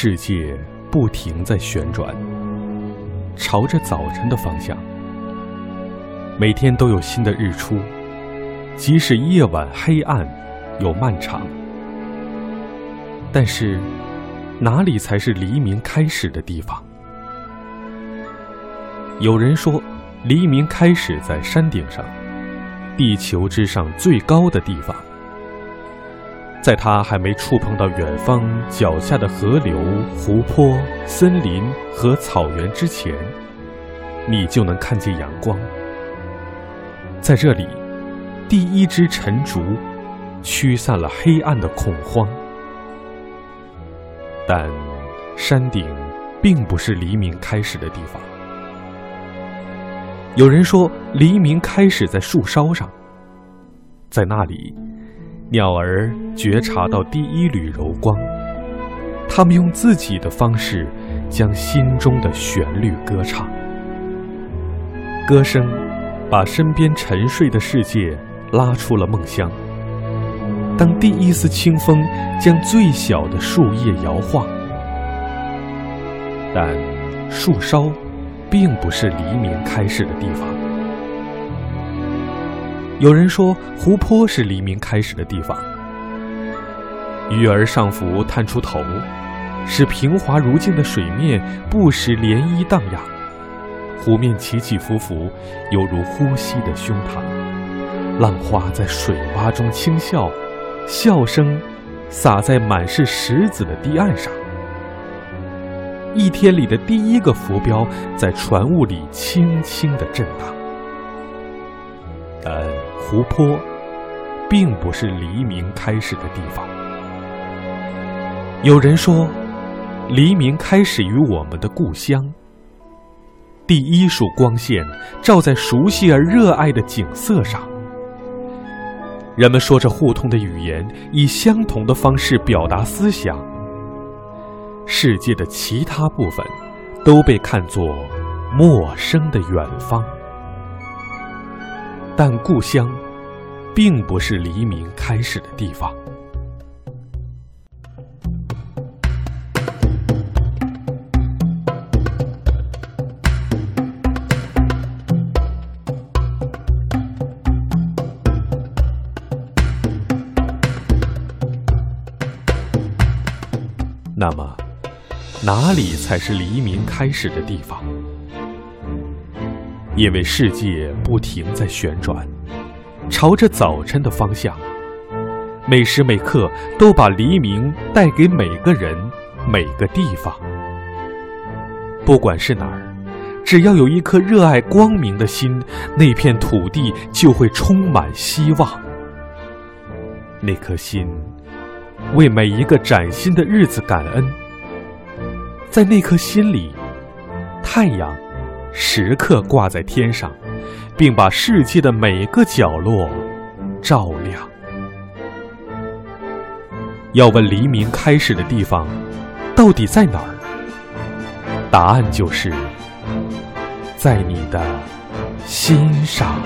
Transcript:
世界不停在旋转，朝着早晨的方向。每天都有新的日出，即使夜晚黑暗又漫长。但是，哪里才是黎明开始的地方？有人说，黎明开始在山顶上，地球之上最高的地方。在它还没触碰到远方脚下的河流、湖泊、森林和草原之前，你就能看见阳光。在这里，第一支晨烛驱散了黑暗的恐慌。但山顶并不是黎明开始的地方。有人说，黎明开始在树梢上，在那里。鸟儿觉察到第一缕柔光，它们用自己的方式将心中的旋律歌唱。歌声把身边沉睡的世界拉出了梦乡。当第一丝清风将最小的树叶摇晃，但树梢并不是黎明开始的地方。有人说，湖泊是黎明开始的地方。鱼儿上浮，探出头，使平滑如镜的水面不时涟漪荡漾，湖面起起伏伏，犹如呼吸的胸膛。浪花在水洼中轻笑，笑声洒在满是石子的堤岸上。一天里的第一个浮标在船坞里轻轻地震荡。但湖泊，并不是黎明开始的地方。有人说，黎明开始于我们的故乡。第一束光线照在熟悉而热爱的景色上，人们说着互通的语言，以相同的方式表达思想。世界的其他部分，都被看作陌生的远方。但故乡，并不是黎明开始的地方。那么，哪里才是黎明开始的地方？因为世界不停在旋转，朝着早晨的方向，每时每刻都把黎明带给每个人、每个地方。不管是哪儿，只要有一颗热爱光明的心，那片土地就会充满希望。那颗心为每一个崭新的日子感恩，在那颗心里，太阳。时刻挂在天上，并把世界的每个角落照亮。要问黎明开始的地方到底在哪儿？答案就是在你的心上。